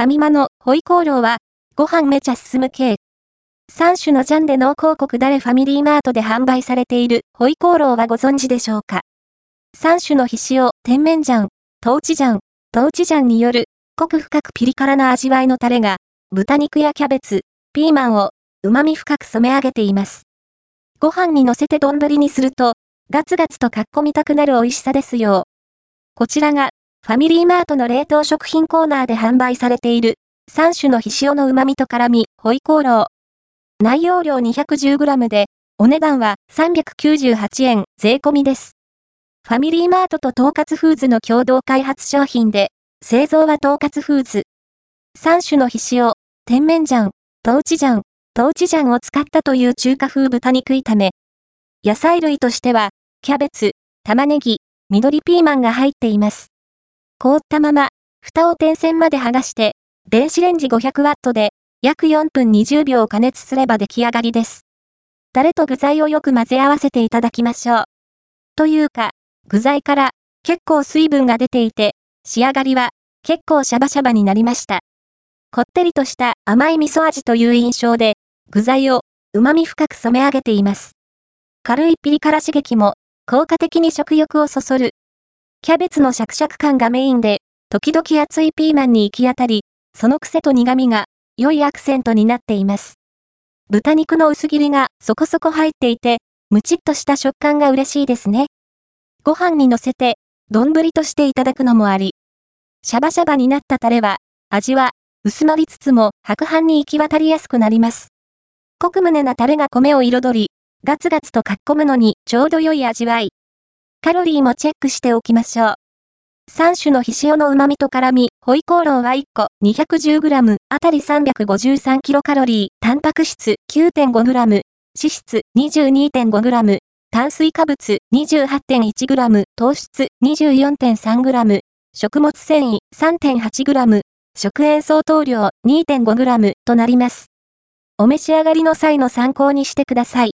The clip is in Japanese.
ファミマのホイコーローは、ご飯めちゃ進む系。3種のジャンで濃厚国だれファミリーマートで販売されているホイコーローはご存知でしょうか ?3 種のひ塩、甜麺醤、トウチ醤、トウチ醤による、濃く深くピリ辛な味わいのタレが、豚肉やキャベツ、ピーマンを、旨味深く染め上げています。ご飯に乗せて丼にすると、ガツガツとかっこみたくなる美味しさですよ。こちらが、ファミリーマートの冷凍食品コーナーで販売されている、3種のひ塩の旨味と辛味、ホイコーロー。内容量 210g で、お値段は398円税込みです。ファミリーマートと統括フーズの共同開発商品で、製造は統括フーズ。3種のひ塩、甜麺醤、トウチ醤、トウチ醤を使ったという中華風豚肉炒め。野菜類としては、キャベツ、玉ねぎ、緑ピーマンが入っています。凍ったまま、蓋を点線まで剥がして、電子レンジ 500W で約4分20秒加熱すれば出来上がりです。タレと具材をよく混ぜ合わせていただきましょう。というか、具材から結構水分が出ていて、仕上がりは結構シャバシャバになりました。こってりとした甘い味噌味という印象で、具材を旨味深く染め上げています。軽いピリ辛刺激も効果的に食欲をそそるキャベツのシャクシャク感がメインで、時々熱いピーマンに行き当たり、その癖と苦味が良いアクセントになっています。豚肉の薄切りがそこそこ入っていて、ムチっとした食感が嬉しいですね。ご飯に乗せて、丼としていただくのもあり。シャバシャバになったタレは、味は薄まりつつも白飯に行き渡りやすくなります。濃く胸なタレが米を彩り、ガツガツとかっこむのにちょうど良い味わい。カロリーもチェックしておきましょう。3種のひしおの旨味と辛味、ホイコーローは1個。210g あたり 353kcal、タンパク質。9.5g、脂質。22.5g、炭水化物。28.1g、糖質。24.3g、食物繊維。3.8g、食塩相当量。2.5g となります。お召し上がりの際の参考にしてください。